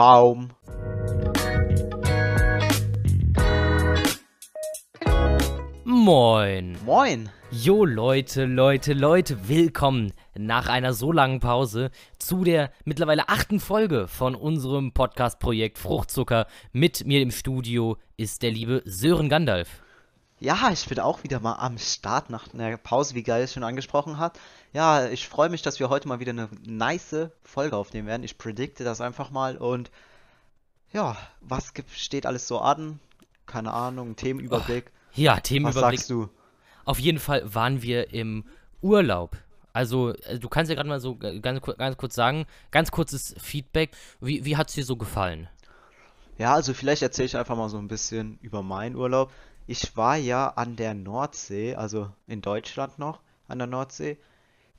Baum. Moin. Moin. Jo Leute, Leute, Leute, willkommen nach einer so langen Pause zu der mittlerweile achten Folge von unserem Podcast-Projekt Fruchtzucker. Mit mir im Studio ist der liebe Sören Gandalf. Ja, ich bin auch wieder mal am Start nach einer Pause, wie Geil es schon angesprochen hat. Ja, ich freue mich, dass wir heute mal wieder eine nice Folge aufnehmen werden. Ich predikte das einfach mal und ja, was gibt, steht alles so an? Keine Ahnung, Themenüberblick. Ja, was Themenüberblick. sagst du? Auf jeden Fall waren wir im Urlaub. Also, äh, du kannst ja gerade mal so ganz, ganz kurz sagen, ganz kurzes Feedback. Wie, wie hat es dir so gefallen? Ja, also vielleicht erzähle ich einfach mal so ein bisschen über meinen Urlaub. Ich war ja an der Nordsee, also in Deutschland noch an der Nordsee.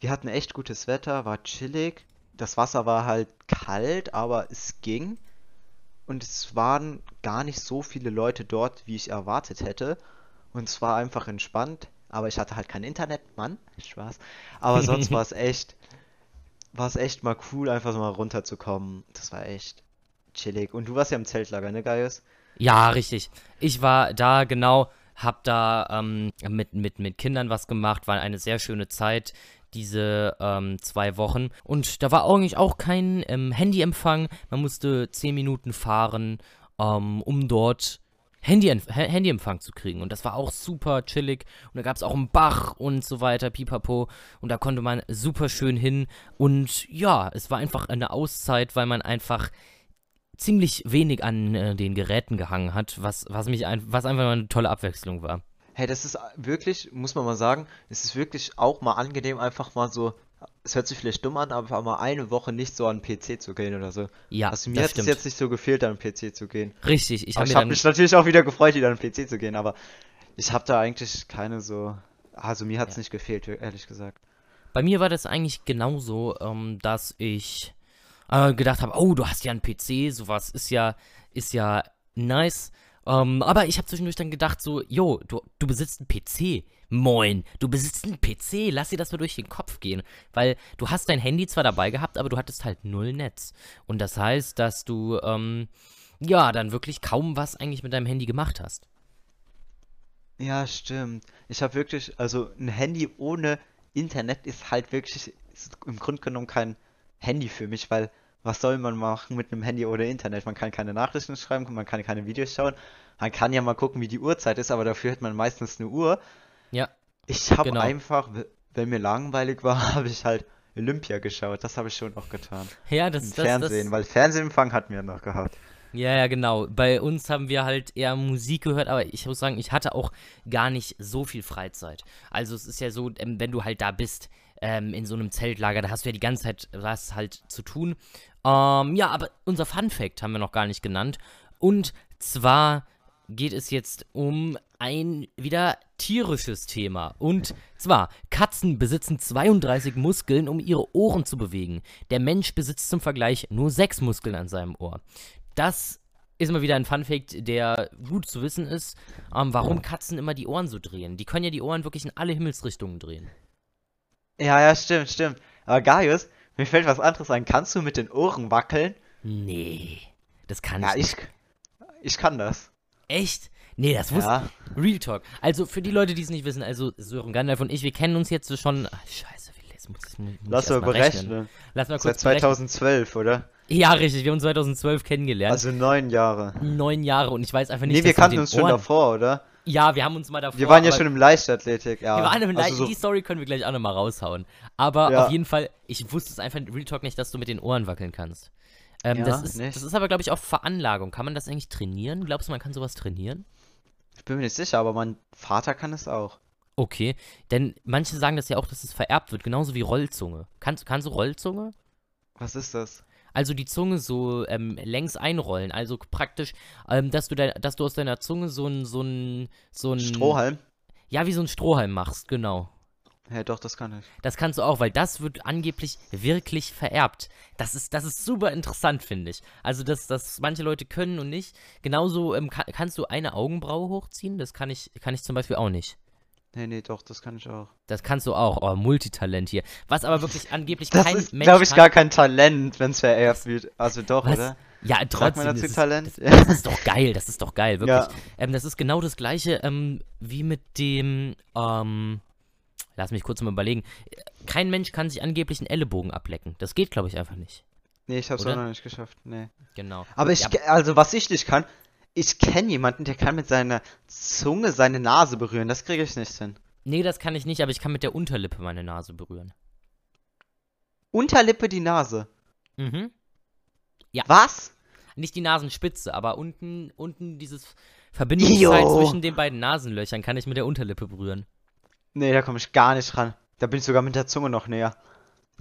Wir hatten echt gutes Wetter, war chillig. Das Wasser war halt kalt, aber es ging. Und es waren gar nicht so viele Leute dort, wie ich erwartet hätte. Und es war einfach entspannt. Aber ich hatte halt kein Internet, Mann. Spaß. Aber sonst war es echt, war es echt mal cool, einfach so mal runterzukommen. Das war echt chillig. Und du warst ja im Zeltlager, ne, Gaius? Ja, richtig. Ich war da genau, hab da ähm, mit, mit, mit Kindern was gemacht, war eine sehr schöne Zeit, diese ähm, zwei Wochen. Und da war eigentlich auch kein ähm, Handyempfang. Man musste zehn Minuten fahren, ähm, um dort Handy Handyempfang zu kriegen. Und das war auch super chillig. Und da gab es auch einen Bach und so weiter, pipapo. Und da konnte man super schön hin. Und ja, es war einfach eine Auszeit, weil man einfach ziemlich wenig an äh, den Geräten gehangen hat, was, was mich ein, was einfach mal eine tolle Abwechslung war. Hey, das ist wirklich, muss man mal sagen, es ist wirklich auch mal angenehm, einfach mal so, es hört sich vielleicht dumm an, aber einfach mal eine Woche nicht so an den PC zu gehen oder so. Ja, Also mir hat es jetzt nicht so gefehlt, an den PC zu gehen. Richtig, ich habe dann mich natürlich auch wieder gefreut, wieder an den PC zu gehen, aber ich habe da eigentlich keine so, also mir hat es Ja. nicht gefehlt, ehrlich gesagt. Bei mir war das eigentlich genauso, ähm, dass ich äh, gedacht habe, oh, du hast ja einen PC, sowas ist ja, ist ja nice. Ähm, aber ich habe zwischendurch dann gedacht, so, jo, du, du besitzt einen PC. Moin, du besitzt einen PC, lass dir das mal durch den Kopf gehen. Weil du hast dein Handy zwar dabei gehabt, aber du hattest halt null Netz. Und das heißt, dass du, ähm, ja, dann wirklich kaum was eigentlich mit deinem Handy gemacht hast. Ja, stimmt. Ich habe wirklich, also ein Handy ohne Internet ist halt wirklich ist im Grunde genommen kein Handy für mich, weil was soll man machen mit einem Handy ohne Internet? Man kann keine Nachrichten schreiben, man kann keine Videos schauen, man kann ja mal gucken, wie die Uhrzeit ist, aber dafür hat man meistens eine Uhr. Ja, Ich habe genau. einfach, wenn mir langweilig war, habe ich halt Olympia geschaut. Das habe ich schon auch getan. Ja, Im das, das, Fernsehen, das, weil Fernsehempfang hatten wir noch gehabt. Ja, ja, genau. Bei uns haben wir halt eher Musik gehört, aber ich muss sagen, ich hatte auch gar nicht so viel Freizeit. Also es ist ja so, ähm, wenn du halt da bist, ähm, in so einem Zeltlager, da hast du ja die ganze Zeit was halt zu tun. Ähm, ja, aber unser Fun Fact haben wir noch gar nicht genannt. Und zwar geht es jetzt um ein wieder tierisches Thema. Und zwar, Katzen besitzen 32 Muskeln, um ihre Ohren zu bewegen. Der Mensch besitzt zum Vergleich nur 6 Muskeln an seinem Ohr. Das ist mal wieder ein Funfact, der gut zu wissen ist, ähm, warum Katzen immer die Ohren so drehen. Die können ja die Ohren wirklich in alle Himmelsrichtungen drehen. Ja, ja, stimmt, stimmt. Aber Gaius, mir fällt was anderes ein. Kannst du mit den Ohren wackeln? Nee, das kann Ja, ich ich, nicht. ich kann das. Echt? Nee, das wusste Ja. Real Talk. Also für die Leute, die es nicht wissen, also Sören Gandalf und ich, wir kennen uns jetzt schon. Ach, scheiße, wie jetzt muss, muss, Lass ich mal mal berechnen. Lass mal Seit kurz berechnen. 2012, oder? Ja, richtig. Wir haben uns 2012 kennengelernt. Also neun Jahre. neun Jahre und ich weiß einfach nicht, Nee, wir kannten uns schon Ohren- davor, oder? Ja, wir haben uns mal davor. Wir waren ja schon im Leichtathletik, ja. Wir waren im Also also so- Die Story können wir gleich auch nochmal raushauen. Aber Ja. auf jeden Fall, ich wusste es einfach in Real Talk nicht, dass du mit den Ohren wackeln kannst. Ähm, Ja, das, ist, nicht. das ist aber, glaube ich, auch Veranlagung. Kann man das eigentlich trainieren? Glaubst du, man kann sowas trainieren? Ich bin mir nicht sicher, aber mein Vater kann es auch. Okay, denn manche sagen das ja auch, dass es vererbt wird, genauso wie Rollzunge. Kannst, kannst du Rollzunge? Was ist das? Also die Zunge so ähm, längs einrollen, also praktisch, ähm, dass du dein, dass du aus deiner Zunge so ein, so ein, so ein, Strohhalm? ja, wie so ein Strohhalm machst, genau. Ja, doch, das kann ich. Das kannst du auch, weil das wird angeblich wirklich vererbt. Das ist, das ist super interessant, finde ich. Also, dass das manche Leute können und nicht. Genauso ähm, ka kannst du eine Augenbraue hochziehen. Das kann ich, kann ich zum Beispiel auch nicht. Nee, nee, doch, das kann ich auch. Das kannst du auch. Oh, Multitalent hier. Was aber wirklich angeblich Das kein ist, Mensch glaube ich, kann. gar kein Talent, wenn es vererbt wird. Also doch, Was? oder? Ja, Sagt trotzdem. man Das dazu ist, Talent? das, das ist doch geil, das ist doch geil, wirklich. Ja. Ähm, das ist genau das gleiche ähm, wie mit dem, ähm, lass mich kurz mal überlegen. Kein Mensch kann sich angeblich einen Ellenbogen ablecken. Das geht, glaube ich, einfach nicht. Nee, ich hab's Oder? auch noch nicht geschafft. Nee. Genau. Aber ich, Ja, also was ich nicht kann, ich kenne jemanden, der kann mit seiner Zunge seine Nase berühren. Das kriege ich nicht hin. Nee, das kann ich nicht, aber ich kann mit der Unterlippe meine Nase berühren. Unterlippe die Nase. Mhm. Ja. Was? Nicht die Nasenspitze, aber unten, unten dieses Verbindungsteil zwischen den beiden Nasenlöchern kann ich mit der Unterlippe berühren. Nee, da komme ich gar nicht ran. Da bin ich sogar mit der Zunge noch näher.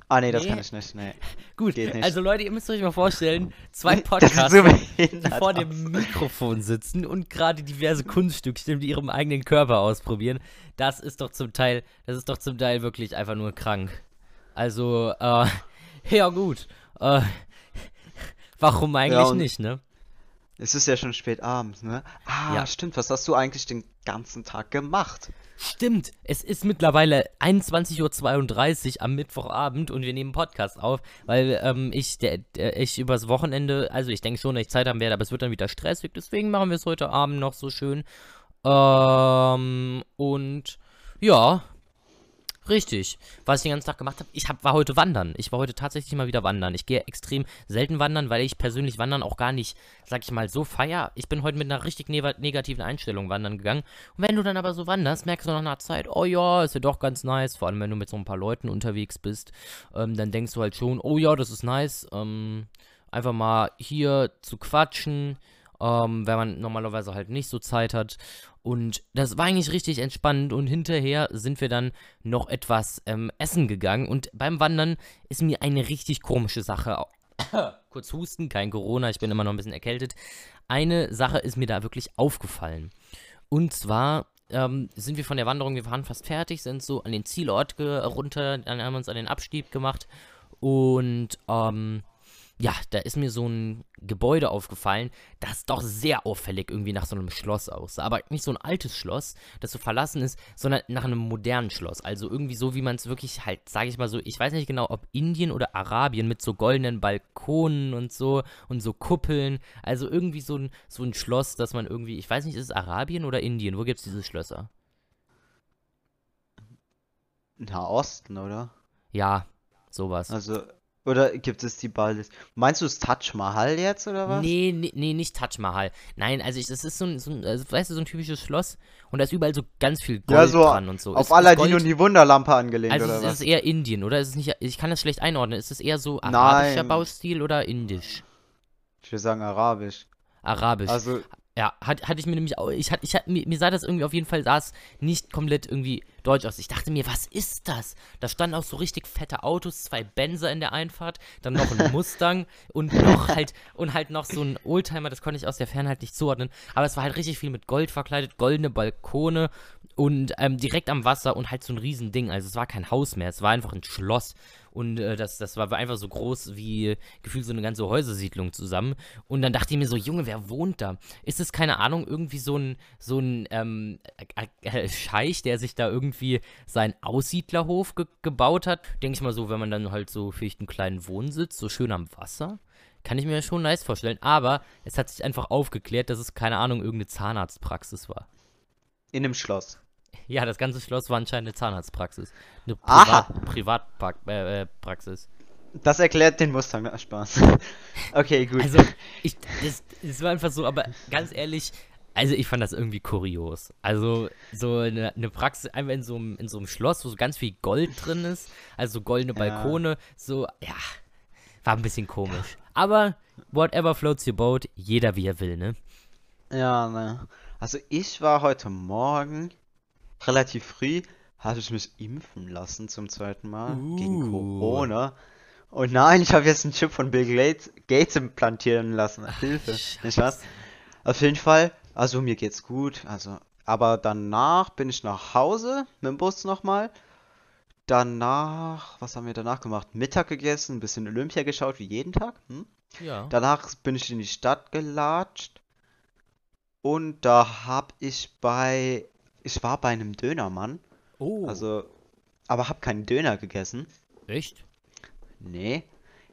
Ah, nee, das Nee. kann ich nicht. Nee. Gut, nicht. also Leute, ihr müsst euch mal vorstellen, zwei Podcasts, so die vor dem Mikrofon sitzen und gerade diverse Kunststückchen mit ihrem eigenen Körper ausprobieren. Das ist doch zum Teil, das ist doch zum Teil wirklich einfach nur krank. Also, äh, ja gut. Äh, warum eigentlich und- nicht, ne? Es ist ja schon spät abends, ne? Ah, Ja. stimmt. Was hast du eigentlich den ganzen Tag gemacht? Stimmt, es ist mittlerweile 21.32 Uhr am Mittwochabend und wir nehmen Podcast auf, weil ähm, ich, der, der, ich übers Wochenende, also ich denke schon, dass ich Zeit haben werde, aber es wird dann wieder stressig, deswegen machen wir es heute Abend noch so schön. Ähm, und ja, richtig. Was ich den ganzen Tag gemacht habe, ich hab, war heute wandern. Ich war heute tatsächlich mal wieder wandern. Ich gehe extrem selten wandern, weil ich persönlich wandern auch gar nicht, sag ich mal, so feier. Ich bin heute mit einer richtig neva- negativen Einstellung wandern gegangen. Und wenn du dann aber so wanderst, merkst du nach einer Zeit, oh ja, ist ja doch ganz nice. Vor allem, wenn du mit so ein paar Leuten unterwegs bist, ähm, dann denkst du halt schon, oh ja, das ist nice. Ähm, einfach mal hier zu quatschen, ähm, wenn man normalerweise halt nicht so Zeit hat. Und das war eigentlich richtig entspannend und hinterher sind wir dann noch etwas ähm, essen gegangen und beim Wandern ist mir eine richtig komische Sache, kurz husten, kein Corona, ich bin immer noch ein bisschen erkältet, eine Sache ist mir da wirklich aufgefallen. Und zwar ähm, sind wir von der Wanderung, wir waren fast fertig, sind so an den Zielort runter, dann haben wir uns an den Abstieg gemacht und ähm, ja, da ist mir so ein Gebäude aufgefallen, das doch sehr auffällig irgendwie nach so einem Schloss aussah. Aber nicht so ein altes Schloss, das so verlassen ist, sondern nach einem modernen Schloss. Also irgendwie so, wie man es wirklich halt, sage ich mal so, ich weiß nicht genau, ob Indien oder Arabien mit so goldenen Balkonen und so und so Kuppeln. Also irgendwie so ein, so ein Schloss, dass man irgendwie, ich weiß nicht, ist es Arabien oder Indien? Wo gibt es diese Schlösser? Nahosten, oder? Ja, sowas. Also, oder gibt es die beides? Meinst du das Taj Mahal jetzt, oder was? Nee, nee, nee, nicht Taj Mahal. Nein, also ich, das ist so ein, so ein also, weißt du, so ein typisches Schloss und da ist überall so ganz viel Gold Ja, so dran und so. Auf Ist- ist Aladdin Gold- und die Wunderlampe angelehnt, Also oder ist, was? ist es eher Indien, oder? Ist es nicht, ich kann das schlecht einordnen. Ist es eher so arabischer Nein. Baustil oder indisch? Ich würde sagen Arabisch. Arabisch. Also, Ja, hat, hatte ich mir nämlich auch, ich hatte, ich hatte, mir, mir sah das irgendwie auf jeden Fall, sah es nicht komplett irgendwie deutsch aus. Ich dachte mir, was ist das? Da standen auch so richtig fette Autos, zwei Benzer in der Einfahrt, dann noch ein Mustang und noch halt, und halt noch so ein Oldtimer, das konnte ich aus der Ferne halt nicht zuordnen. Aber es war halt richtig viel mit Gold verkleidet, goldene Balkone und ähm, direkt am Wasser und halt so ein Riesending. Also es war kein Haus mehr, es war einfach ein Schloss. Und äh, das, das war einfach so groß wie gefühlt so eine ganze Häusersiedlung zusammen. Und dann dachte ich mir so, Junge, wer wohnt da? Ist es, keine Ahnung, irgendwie so ein, so ein ähm, äh, äh, Scheich, der sich da irgendwie seinen Aussiedlerhof ge gebaut hat? Denke ich mal so, wenn man dann halt so vielleicht einen kleinen Wohnsitz, so schön am Wasser. Kann ich mir schon nice vorstellen. Aber es hat sich einfach aufgeklärt, dass es, keine Ahnung, irgendeine Zahnarztpraxis war. in dem Schloss. Ja, das ganze Schloss war anscheinend eine Zahnarztpraxis. Eine Aha. Privat Privatpraxis. Äh, äh. Das erklärt den Mustang, na, Spaß. okay, gut. Also, ich, das, das war einfach so, aber ganz ehrlich, also ich fand das irgendwie kurios. Also, so eine, eine Praxis, einfach in so, einem, in so einem Schloss, wo so ganz viel Gold drin ist, also so goldene Ja. Balkone, so, ja, war ein bisschen komisch. Aber, whatever floats your boat, jeder wie er will, ne? Ja, ne. Also ich war heute Morgen relativ früh, hatte ich mich impfen lassen zum zweiten Mal gegen Uh. Corona. Und nein, ich habe jetzt einen Chip von Bill Gates, Gates implantieren lassen. Hilfe, nicht was? Auf jeden Fall, also mir geht's gut, also, aber danach bin ich nach Hause mit dem Bus nochmal. Danach, was haben wir danach gemacht? Mittag gegessen, ein bisschen Olympia geschaut, wie jeden Tag. Hm? Ja. Danach bin ich in die Stadt gelatscht und da hab ich bei, ich war bei einem Dönermann, Oh, also, aber hab keinen Döner gegessen. echt? Nee,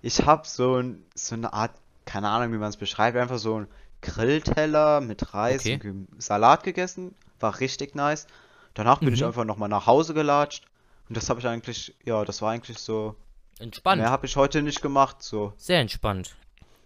ich hab so, ein, so eine Art keine Ahnung, wie man es beschreibt, einfach so ein Grillteller mit Reis Okay. und Salat gegessen. War richtig nice. Danach bin ich Mhm. einfach nochmal nach Hause gelatscht. Und das habe ich eigentlich, ja, das war eigentlich so. Entspannt. Mehr habe ich heute nicht gemacht, so. Sehr entspannt.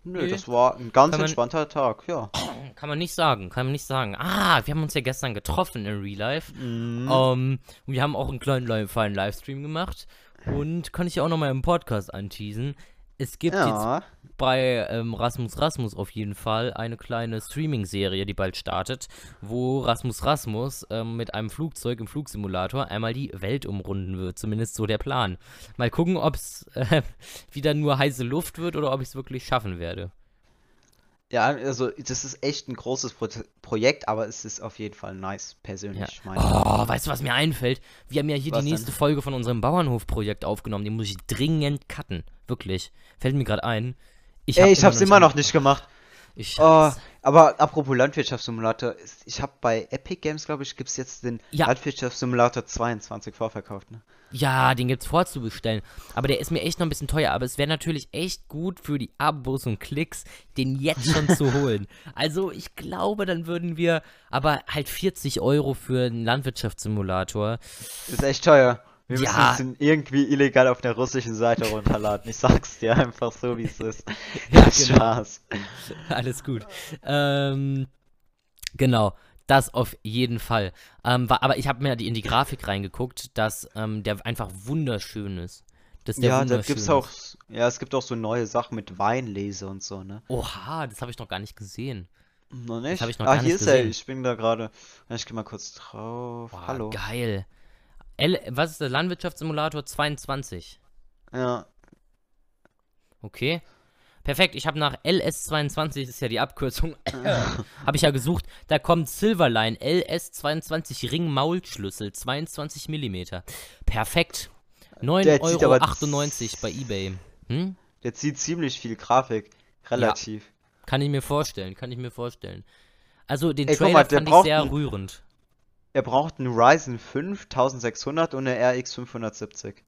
Nö, Nee. das war ein ganz Kann man- entspannter Tag, ja. Kann man nicht sagen, kann man nicht sagen. Ah, wir haben uns ja gestern getroffen in Real Life. Mhm. Ähm, und wir haben auch einen kleinen feinen Livestream gemacht. Und kann ich ja auch nochmal im Podcast anteasen. Es gibt jetzt Ja. bei ähm, Rasmus Rasmus auf jeden Fall eine kleine Streaming-Serie, die bald startet, wo Rasmus Rasmus ähm, mit einem Flugzeug im Flugsimulator einmal die Welt umrunden wird. Zumindest so der Plan. Mal gucken, ob es äh, wieder nur heiße Luft wird oder ob ich es wirklich schaffen werde. Ja, also das ist echt ein großes Pro Projekt, aber es ist auf jeden Fall nice, persönlich meine Oh, weißt du, was mir einfällt? Wir haben ja hier Was die nächste denn? Folge von unserem Bauernhof-Projekt aufgenommen. Die muss ich dringend cutten. Wirklich. Fällt mir gerade ein. Ich Ey, hab ich hab's immer noch nicht gemacht. Ich Oh, aber apropos Landwirtschaftssimulator, ich habe bei Epic Games, glaube ich, gibt's jetzt den Ja. Landwirtschaftssimulator 22 vorverkauft, ne? Ja, den gibt's vorzubestellen. Aber der ist mir echt noch ein bisschen teuer. Aber es wäre natürlich echt gut für die Abos und Klicks, den jetzt schon zu holen. Also ich glaube, dann würden wir aber halt 40 Euro für einen Landwirtschaftssimulator. Ist echt teuer. Wir müssen Ja. es in- irgendwie illegal auf der russischen Seite runterladen. Ich sag's dir einfach so, wie es ist. Ja, genau. Spaß. Alles gut. Ähm, genau, das auf jeden Fall. Ähm, war, aber ich habe mir in die Grafik reingeguckt, dass ähm, der einfach wunderschön ist. Dass der Ja, da gibt's ist. auch, ja, es gibt auch so neue Sachen mit Weinlese und so, ne? Oha, das habe ich noch gar nicht gesehen. Noch nicht? hab ich noch ah, gar hier nicht ist er, gesehen. ich bin da gerade. Ich geh mal kurz drauf. Boah, Hallo. Geil. L was ist der Landwirtschaftssimulator 22? Ja. Okay. Perfekt, ich habe nach LS22, das ist ja die Abkürzung, habe ich ja gesucht. Da kommt Silverline LS22 Ring Maulschlüssel, 22 mm. Perfekt. Der zieht aber 9,98 Euro bei eBay. Hm? Der zieht ziemlich viel Grafik. Relativ. Kann ich mir vorstellen, kann ich mir vorstellen. Also den Ey, Trailer mal, fand ich sehr rührend. Er braucht einen Ryzen 5 1600 und eine RX 570.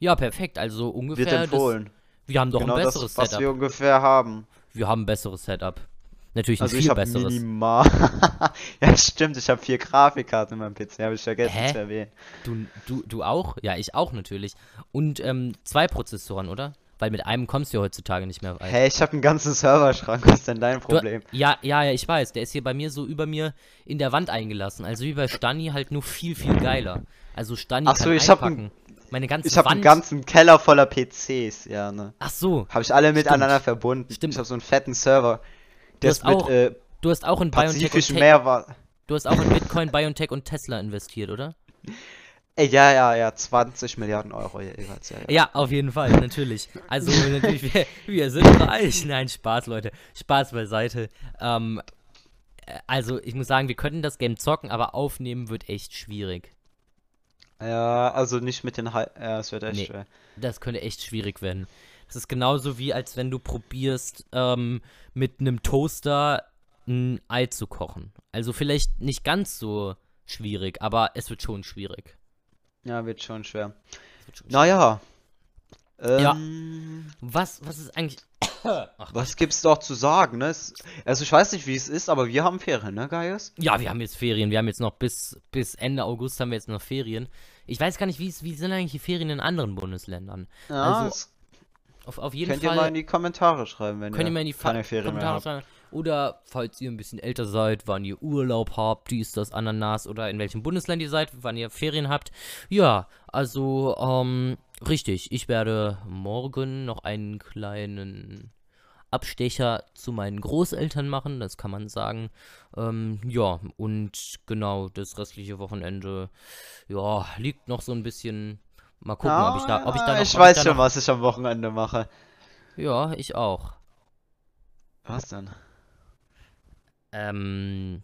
Ja, perfekt. Also Wird ungefähr. Das, empfohlen. wir haben doch genau ein das, besseres was Setup. wir ungefähr haben. Wir haben ein besseres Setup. Natürlich ein Also ich viel habe besseres. minimal. ja, stimmt, ich habe vier Grafikkarten in meinem PC, habe ich vergessen Hä? zu erwähnen. Du, du, du auch? Ja, ich auch natürlich. Und ähm, zwei Prozessoren, oder? Weil mit einem kommst du ja heutzutage nicht mehr weit. Hä, ich habe einen ganzen Serverschrank, was ist denn dein Du, Problem? ja, ja, ja, ich weiß. Der ist hier bei mir so über mir in der Wand eingelassen. Also wie bei Stani halt nur viel, viel geiler. Also Stani Ach so, ich hab einpacken. ein- Meine ganze Ich habe einen ganzen Keller voller PCs, ja, ne. Ach so, Habe ich alle miteinander verbunden. Stimmt. Ich habe so einen fetten Server. Der ist mit auch äh, du hast auch in Biontech und Te- Mehrwert. du hast auch in Bitcoin, Biontech und Tesla investiert, oder? Ey, ja, ja, ja, 20 Milliarden Euro jeweils, ja, ja. Ja, auf jeden Fall, natürlich. Also natürlich, wir, wir sind reich. Nein, Spaß, Leute. Spaß beiseite. Ähm, äh, also ich muss sagen, wir könnten das Game zocken, aber aufnehmen wird echt schwierig. Ja, also nicht mit den Hi Ja, es wird echt Nee. schwer. Das könnte echt schwierig werden. Das ist genauso wie, als wenn du probierst, ähm, mit einem Toaster ein Ei zu kochen. Also vielleicht nicht ganz so schwierig, aber es wird schon schwierig. Ja, wird schon schwer. Wird schon Naja. Ja. Ähm, Was, was ist eigentlich. Ach, was gibt's doch zu sagen, ne? Es, also ich weiß nicht, wie es ist, aber wir haben Ferien, ne, Gaius? Ja, wir haben jetzt Ferien. Wir haben jetzt noch bis, bis Ende August haben wir jetzt noch Ferien. Ich weiß gar nicht, wie, es- wie sind eigentlich die Ferien in anderen Bundesländern? Ja, Also, Auf, auf jeden könnt ihr Fall mal in die Kommentare schreiben, wenn könnt ihr ihr mal in die Fa Kommentare schreiben. Oder falls ihr ein bisschen älter seid, wann ihr Urlaub habt, dies, das, Ananas oder in welchem Bundesland ihr seid, wann ihr Ferien habt. Ja, also, ähm, richtig. Ich werde morgen noch einen kleinen Abstecher zu meinen Großeltern machen, das kann man sagen. Ähm, ja, und genau, das restliche Wochenende, ja, liegt noch so ein bisschen. Mal gucken, ob ich da, ob ich da noch. Ah, ich ob weiß da schon, noch, was ich am Wochenende mache. Ja, ich auch. Was denn? Ähm,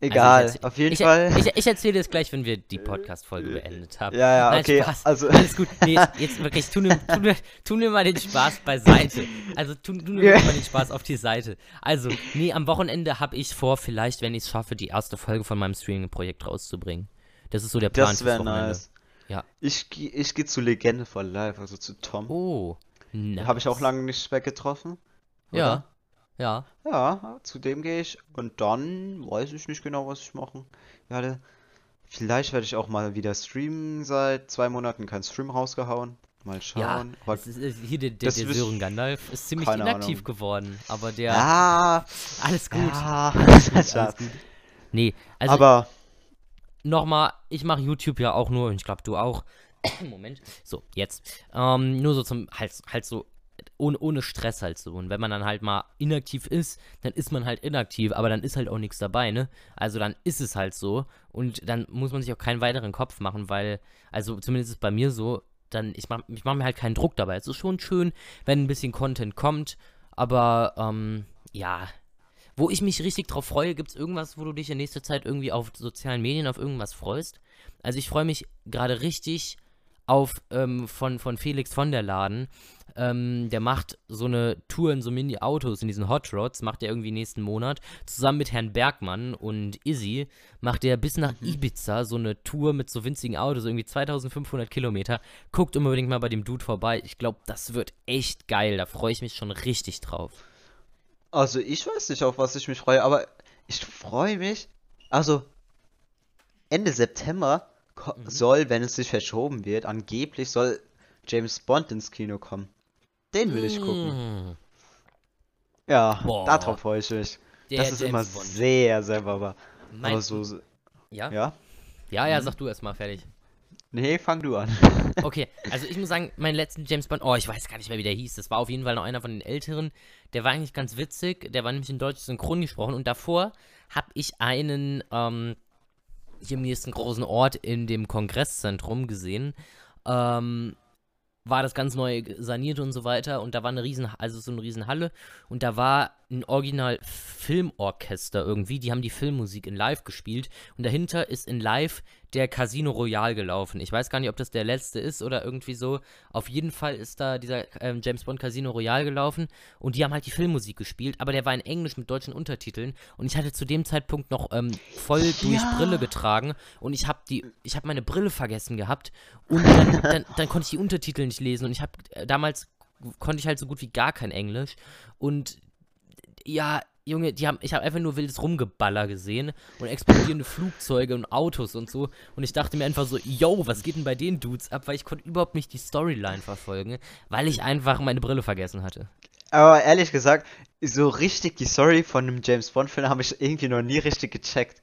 Egal, Also ich erzähl- auf jeden ich, Fall. Ich, ich erzähle dir das gleich, wenn wir die Podcast-Folge beendet haben. ja, ja, Nein, okay. Spaß. Also, Alles gut. Nee, jetzt, wirklich, tu mir, tu, mir, tu mir mal den Spaß beiseite. Also, tu, tu mir mal den Spaß auf die Seite. Also, nee, am Wochenende habe ich vor, vielleicht, wenn ich es schaffe, die erste Folge von meinem Streaming-Projekt rauszubringen. Das ist so der Plan das wäre nice. Ja. Ich, ich gehe zu Legende for Life, also zu Tom. Oh, nice. Habe ich auch lange nicht mehr getroffen. Ja. Ja. Ja, zu dem gehe ich. Und dann weiß ich nicht genau, was ich machen werde. Vielleicht werde ich auch mal wieder streamen. Seit zwei Monaten kein Stream rausgehauen. Mal Ja, schauen. Es ist, es- hier der, der, der Sören Gandalf ist ziemlich inaktiv Ahnung. geworden. Aber der. ja, Alles gut. ja, Alles gut. Nee, also Aber nochmal, ich mache YouTube ja auch nur, und ich glaube du auch. Moment. So, jetzt. Ähm, nur so zum, halt, halt so, ohne, ohne Stress halt so. Und wenn man dann halt mal inaktiv ist, dann ist man halt inaktiv, aber dann ist halt auch nichts dabei, ne? Also dann ist es halt so. Und dann muss man sich auch keinen weiteren Kopf machen, weil, also zumindest ist bei mir so, dann, ich mach, ich mach mir halt keinen Druck dabei. Es ist schon schön, wenn ein bisschen Content kommt, aber, ähm, ja. Wo ich mich richtig drauf freue, gibt es irgendwas, wo du dich in nächster Zeit irgendwie auf sozialen Medien auf irgendwas freust? Also ich freue mich gerade richtig auf ähm, von, von Felix von der Laden. Ähm, der macht so eine Tour in so Mini-Autos, in diesen Hot Rods, macht er irgendwie nächsten Monat. Zusammen mit Herrn Bergmann und Izzy macht er bis nach Ibiza so eine Tour mit so winzigen Autos, irgendwie 2500 Kilometer. Guckt unbedingt mal bei dem Dude vorbei. Ich glaube, das wird echt geil. Da freue ich mich schon richtig drauf. Also ich weiß nicht, auf was ich mich freue, aber ich freue mich. Also Ende September Mhm. soll, wenn es sich verschoben wird, angeblich soll James Bond ins Kino kommen. Den will ich gucken. Mm. Ja, Boah. darauf freue ich mich. Der das ist immer Bond. sehr, sehr baba. Mein- Aber so, Ja? ja? Ja, ja, sag du erst mal fertig. Nee, fang du an. Okay, also ich muss sagen, meinen letzten James Bond, oh, ich weiß gar nicht mehr, wie der hieß. Das war auf jeden Fall noch einer von den älteren. Der war eigentlich ganz witzig. Der war nämlich in Deutsch synchron gesprochen. Und davor habe ich einen, ähm, hier im nächsten großen Ort in dem Kongresszentrum gesehen. Ähm, war das ganz neu saniert und so weiter. Und da war eine riesen, also so eine riesen Halle. Und da war ein Original Filmorchester irgendwie. Die haben die Filmmusik in Live gespielt. Und dahinter ist in Live der Casino Royale gelaufen. Ich weiß gar nicht, ob das der letzte ist oder irgendwie so. Auf jeden Fall ist da dieser ähm, James Bond Casino Royale gelaufen und die haben halt die Filmmusik gespielt, aber der war in Englisch mit deutschen Untertiteln und ich hatte zu dem Zeitpunkt noch ähm, voll durch Ja. Brille getragen und ich habe die, ich habe meine Brille vergessen gehabt und dann, dann, dann konnte ich die Untertitel nicht lesen und ich habe äh, damals konnte ich halt so gut wie gar kein Englisch und ja, Junge, die haben, ich habe einfach nur wildes Rumgeballer gesehen und explodierende Flugzeuge und Autos und so. Und ich dachte mir einfach so, yo, was geht denn bei den Dudes ab? Weil ich konnte überhaupt nicht die Storyline verfolgen, weil ich einfach meine Brille vergessen hatte. Aber ehrlich gesagt, so richtig die Story von einem James Bond-Film habe ich irgendwie noch nie richtig gecheckt.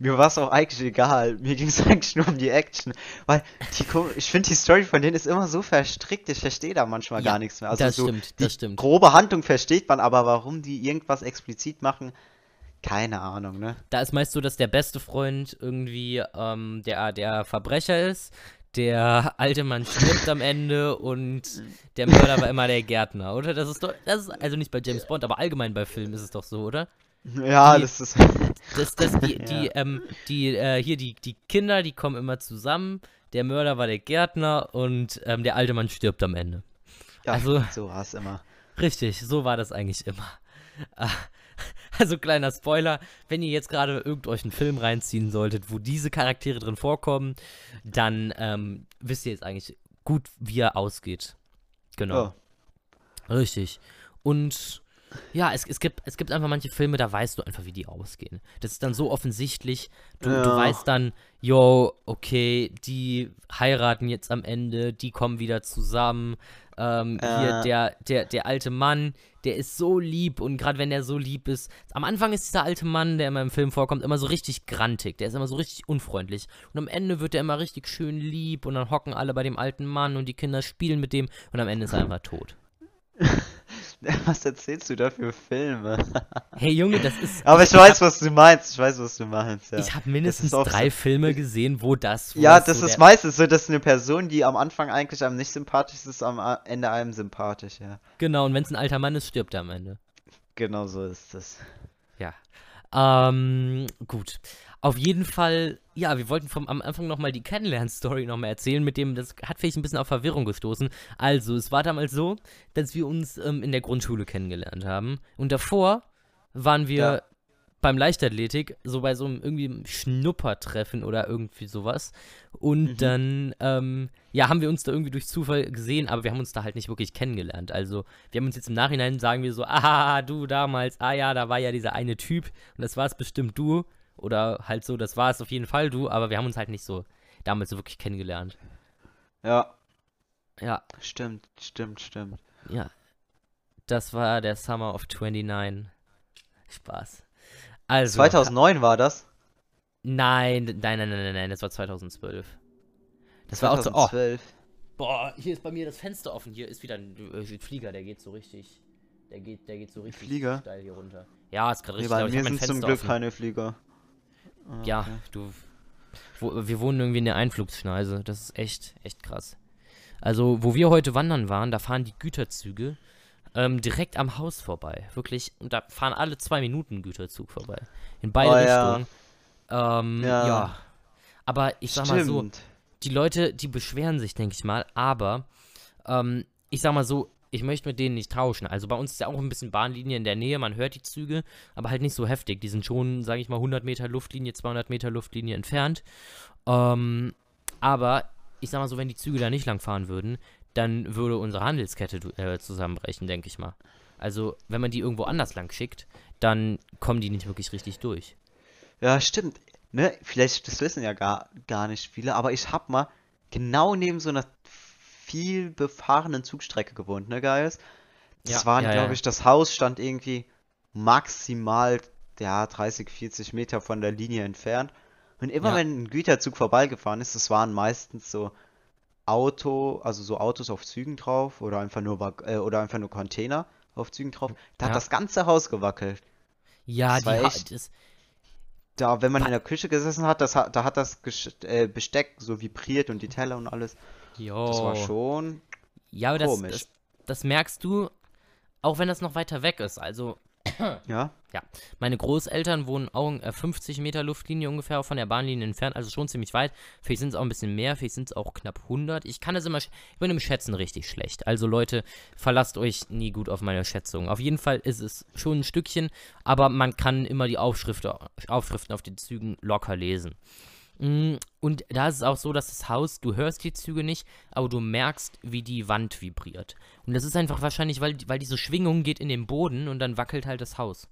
Mir war es auch eigentlich egal. Mir ging es eigentlich nur um die Action. Weil die, ich finde, die Story von denen ist immer so verstrickt, ich verstehe da manchmal Ja, gar nichts mehr. Also das so stimmt, die das stimmt. grobe Handlung versteht man, aber warum die irgendwas explizit machen, keine Ahnung, ne? Da ist meist so, dass der beste Freund irgendwie ähm, der, der Verbrecher ist. Der alte Mann stirbt am Ende und der Mörder war immer der Gärtner, oder? Das ist doch, das ist also nicht bei James Bond, aber allgemein bei Filmen ist es doch so, oder? Ja, Die- das ist. Das, das, die, Ja. die, ähm, die, äh, hier, die, die Kinder, die kommen immer zusammen. Der Mörder war der Gärtner und ähm, der alte Mann stirbt am Ende. ja, also- so war es immer. Richtig, so war das eigentlich immer. Ah, Also kleiner Spoiler, wenn ihr jetzt gerade irgend euch einen Film reinziehen solltet, wo diese Charaktere drin vorkommen, dann ähm, wisst ihr jetzt eigentlich gut, wie er ausgeht. Genau. Ja. Richtig. Und ja, es, es, gibt, es gibt einfach manche Filme, da weißt du einfach, wie die ausgehen. Das ist dann so offensichtlich. Du, du Ja. weißt dann, yo, okay, die heiraten jetzt am Ende, die kommen wieder zusammen. Ähm, Hier, Ja. der, der, der alte Mann, der ist so lieb und gerade wenn der so lieb ist, am Anfang ist dieser alte Mann, der immer im Film vorkommt, immer so richtig grantig, der ist immer so richtig unfreundlich. Und am Ende wird er immer richtig schön lieb und dann hocken alle bei dem alten Mann und die Kinder spielen mit dem und am Ende ist er einfach tot. Was erzählst du da für Filme? Hey Junge, das ist. Aber ich weiß, was du meinst. Ich weiß, was du meinst. Ja, Ich habe Das mindestens drei so- Filme gesehen, wo das. Wo ja das so ist meistens so, dass eine Person, die am Anfang eigentlich einem nicht sympathisch ist, am Ende einem sympathisch. Ja, Genau, und wenn es ein alter Mann ist, stirbt er am Ende. genau so ist das. Ja. Ähm, gut. Auf jeden Fall, ja, wir wollten vom, am Anfang nochmal die Kennenlern-Story nochmal erzählen, mit dem, das hat vielleicht ein bisschen auf Verwirrung gestoßen. Also, es war damals so, dass wir uns ähm, in der Grundschule kennengelernt haben. Und davor waren wir Ja. beim Leichtathletik, so bei so einem irgendwie Schnuppertreffen oder irgendwie sowas. Und Mhm. dann, ähm, ja, haben wir uns da irgendwie durch Zufall gesehen, aber wir haben uns da halt nicht wirklich kennengelernt. Also, wir haben uns jetzt im Nachhinein, sagen wir so, ah, du damals, ah ja, da war ja dieser eine Typ und das war es bestimmt du. Oder halt so, das war es auf jeden Fall du, aber wir haben uns halt nicht so damals so wirklich kennengelernt. Ja, Ja, stimmt, stimmt, stimmt. ja. Das war der Summer of 29. Spaß. Also. 2009 war das? Nein, nein, nein, nein, nein, nein, das war 2012. Das war auch so. Oh, 2012. boah, hier ist bei mir das Fenster offen. Hier ist wieder ein äh, Flieger, der geht so richtig. Der geht, der geht so richtig Flieger? steil hier runter. Ja, ist gerade Nee, richtig. bei aber ich mir sind zum Glück offen. keine Flieger. Ah, Ja, okay. du. Wo, wir wohnen irgendwie in der Einflugschneise. Das ist echt, echt krass. Also, wo wir heute wandern waren, da fahren die Güterzüge ähm, direkt am Haus vorbei. Wirklich. Und da fahren alle zwei Minuten Güterzug vorbei. In beide Oh, ja. Richtungen. Ähm, Ja. ja. Aber ich sag mal so, Stimmt. die Leute, die beschweren sich, denke ich mal, aber ähm, ich sag mal so, ich möchte mit denen nicht tauschen. Also bei uns ist ja auch ein bisschen Bahnlinie in der Nähe, man hört die Züge, aber halt nicht so heftig. Die sind schon, sage ich mal, 100 Meter Luftlinie, 200 Meter Luftlinie entfernt. Ähm, aber ich sag mal so, wenn die Züge da nicht lang fahren würden, dann würde unsere Handelskette äh, zusammenbrechen, denke ich mal. Also wenn man die irgendwo anders lang schickt, dann kommen die nicht wirklich richtig durch. Ja, stimmt. Ne, vielleicht, das wissen ja gar, gar nicht viele, aber ich hab mal genau neben so einer viel befahrenen Zugstrecke gewohnt, ne, Gaius? Das Ja, waren, ja, glaube ich, das Haus stand irgendwie maximal, ja, 30, 40 Meter von der Linie entfernt. Und immer Ja. wenn ein Güterzug vorbeigefahren ist, das waren meistens so Auto, also so Autos auf Zügen drauf oder einfach nur, äh, oder einfach nur Container auf Zügen drauf. Da hat Ja. das ganze Haus gewackelt. Ja, Das die echt- das, Da, wenn man in der Küche gesessen hat, das, hat- da hat das Gesch- äh, Besteck so vibriert und die Teller und alles. Das war jo. schon Ja, aber das, Komisch. das, das merkst du, auch wenn das noch weiter weg ist. Also, Ja? meine Großeltern wohnen auch äh, 50 Meter Luftlinie ungefähr von der Bahnlinie entfernt, also schon ziemlich weit. Vielleicht sind es auch ein bisschen mehr, vielleicht sind es auch knapp 100. Ich kann es immer, ich bin im Schätzen richtig schlecht. Also Leute, verlasst euch nie gut auf meine Schätzung. Auf jeden Fall ist es schon ein Stückchen, aber man kann immer die Aufschriften, Aufschriften auf den Zügen locker lesen. Mm, Und da ist es auch so, dass das Haus, du hörst die Züge nicht, aber du merkst, wie die Wand vibriert. Und das ist einfach wahrscheinlich, weil, weil diese Schwingung geht in den Boden und dann wackelt halt das Haus.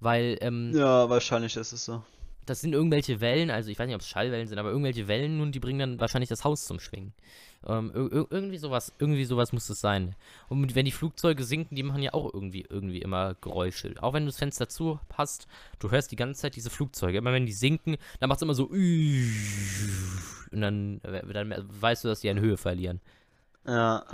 Weil, ähm, Ja, wahrscheinlich ist es so. Das sind irgendwelche Wellen, also ich weiß nicht, ob es Schallwellen sind, aber irgendwelche Wellen und die bringen dann wahrscheinlich das Haus zum Schwingen. Ähm, ir ir irgendwie sowas, irgendwie sowas muss es sein. Und wenn die Flugzeuge sinken, die machen ja auch irgendwie, irgendwie immer Geräusche. Auch wenn du das Fenster zu hast, du hörst die ganze Zeit diese Flugzeuge. Immer wenn die sinken, dann macht es immer so und dann, äh, dann weißt du, dass die an Höhe verlieren. Ja.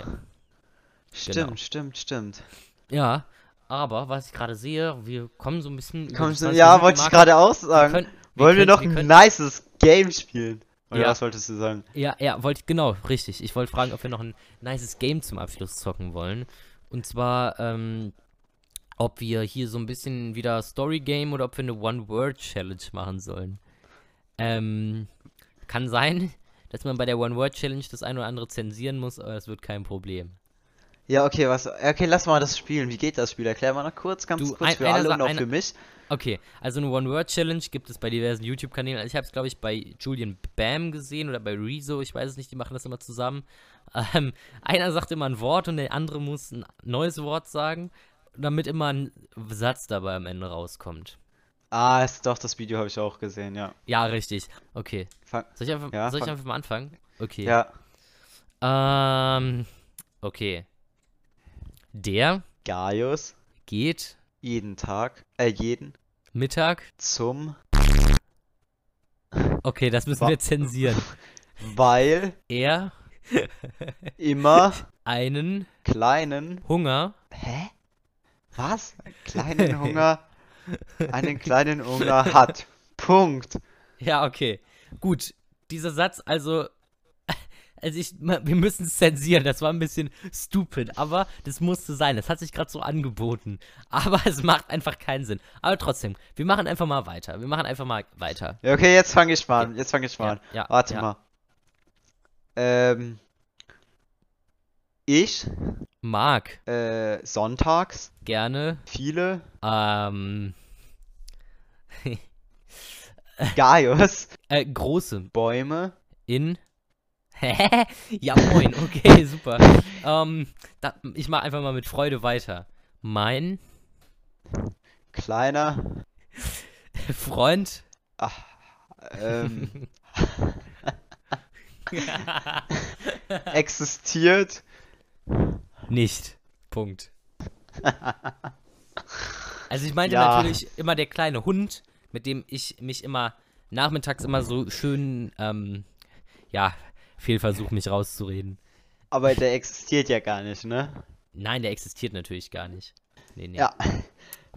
Stimmt, Genau. stimmt, stimmt. Ja, aber was ich gerade sehe, wir kommen so ein bisschen. Komm, die so, 20 ja, wollte ich gerade auch sagen. Wollen wir können- noch ein können- nices Game spielen? Oder Ja. was wolltest du sagen? Ja, ja, wollte genau, richtig. Ich wollte fragen, ob wir noch ein nices Game zum Abschluss zocken wollen. Und zwar, ähm, ob wir hier so ein bisschen wieder Story Game oder ob wir eine One-Word-Challenge machen sollen. Ähm, kann sein, dass man bei der One-Word-Challenge das ein oder andere zensieren muss, aber das wird kein Problem. Ja, okay, was. Okay, lass mal das spielen. Wie geht das Spiel? Erklär mal noch kurz, ganz Du, kurz ein- für alle Sa- und auch einer- für mich. Okay, also eine One-Word-Challenge gibt es bei diversen YouTube-Kanälen. Also ich habe es, glaube ich, bei Julian Bam gesehen oder bei Rezo, ich weiß es nicht, die machen das immer zusammen. Ähm, einer sagt immer ein Wort und der andere muss ein neues Wort sagen, damit immer ein Satz dabei am Ende rauskommt. Ah, ist doch, das Video habe ich auch gesehen, ja. Ja, richtig. Okay. Fang, Soll ich einfach, Ja, soll ich einfach mal anfangen? Okay. ja. Ähm, okay. Der Gaius, geht jeden Tag, äh, jeden Mittag. zum, Okay, das müssen wir zensieren. weil Er immer einen kleinen, Hunger hä? Was? Einen kleinen Hunger, einen kleinen Hunger hat. Punkt. Ja, okay. Gut. Dieser Satz, also. Also ich, wir müssen es zensieren, das war ein bisschen stupid, aber das musste sein. Das hat sich gerade so angeboten. Aber es macht einfach keinen Sinn. Aber trotzdem, wir machen einfach mal weiter. Wir machen einfach mal weiter. Ja, okay, jetzt fange ich mal an. Jetzt fange ich mal Ja, an. ja, Warte ja. mal. Ähm, ich, Mag äh, sonntags, gerne, viele, ähm, Gaius. Äh, große. Bäume. In. Hä? ja, moin. Okay, super. ähm, da, ich mach einfach mal mit Freude weiter. Mein Kleiner. Freund. Ach, ähm. existiert. Nicht. Punkt. Also ich meinte Ja. natürlich immer der kleine Hund, mit dem ich mich immer nachmittags immer so schön, ähm, ja, Fehlversuch, mich rauszureden. Aber der existiert ja gar nicht, ne? Nein, der existiert natürlich gar nicht. Nee, nee. Ja.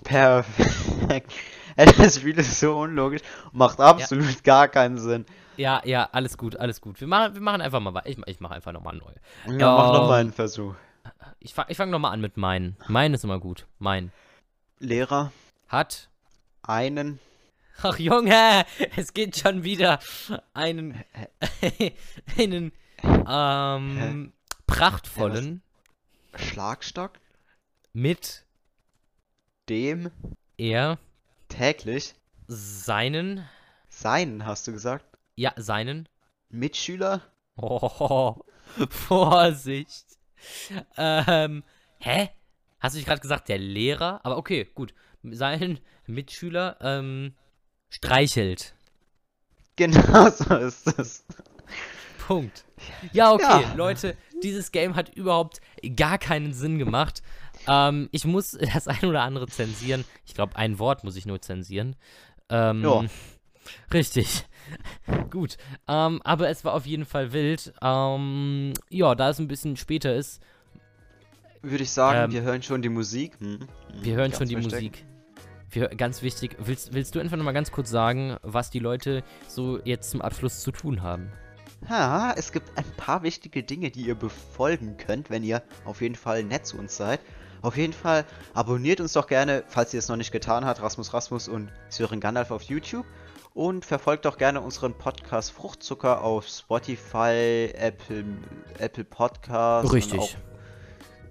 Perfekt. Das Spiel ist so unlogisch und macht absolut gar keinen Sinn. Ja, ja, alles gut, alles gut. Wir machen, wir machen einfach mal weiter. Ich, ich mache einfach nochmal neu. Ja, mach noch Ähm, einen Versuch. Ich, fa ich fange nochmal an mit meinen. Mein ist immer gut. Mein. Lehrer, Hat. einen, Ach Junge, es geht schon wieder. Einen. einen. Ähm. Prachtvollen. Schlagstock, Mit. dem, Er. täglich, Seinen. seinen, hast du gesagt, Ja, seinen. Mitschüler, Oh, Vorsicht. Ähm, hä? Hast du nicht gerade gesagt, der Lehrer? Aber okay, gut. Seinen Mitschüler, ähm, streichelt. genau so ist es. Punkt. Ja, okay, Ja. Leute, dieses Game hat überhaupt gar keinen Sinn gemacht. Ähm, ich muss das ein oder andere zensieren. Ich glaube, ein Wort muss ich nur zensieren. Ähm, Ja. Richtig. Gut. Ähm, aber es war auf jeden Fall wild. Ähm, ja, da es ein bisschen später ist, Würde ich sagen, Ähm, wir hören schon die Musik. Hm, hm, wir hören schon die versteckt. Musik. Wir, ganz wichtig, willst, willst du einfach nochmal ganz kurz sagen, was die Leute so jetzt zum Abschluss zu tun haben? Ja, es gibt ein paar wichtige Dinge, die ihr befolgen könnt, wenn ihr auf jeden Fall nett zu uns seid. Auf jeden Fall abonniert uns doch gerne, falls ihr es noch nicht getan habt, Rasmus Rasmus und Sören Gandalf auf YouTube. Und verfolgt doch gerne unseren Podcast Fruchtzucker auf Spotify, Apple, Apple Podcasts. Auch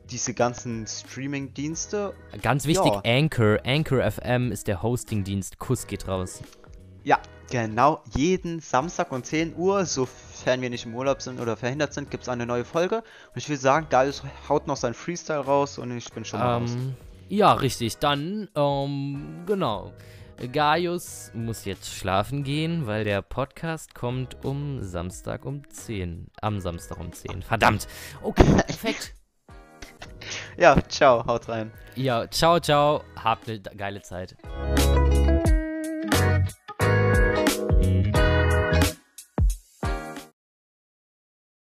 diese ganzen Streaming-Dienste. Ganz wichtig, Ja. Anchor. Anchor FM ist der Hosting-Dienst. Kuss geht raus. Ja, genau. Jeden Samstag um 10 Uhr, sofern wir nicht im Urlaub sind oder verhindert sind, gibt es eine neue Folge. Und ich will sagen, Gaius haut noch sein Freestyle raus und ich bin schon mal raus. Ähm, ja, richtig. Dann, ähm, genau. Gaius muss jetzt schlafen gehen, weil der Podcast kommt um Samstag um 10. Am Samstag um 10. Verdammt. Okay, perfekt. Ja, ciao, haut rein. Ja, ciao, ciao. Habt eine geile Zeit.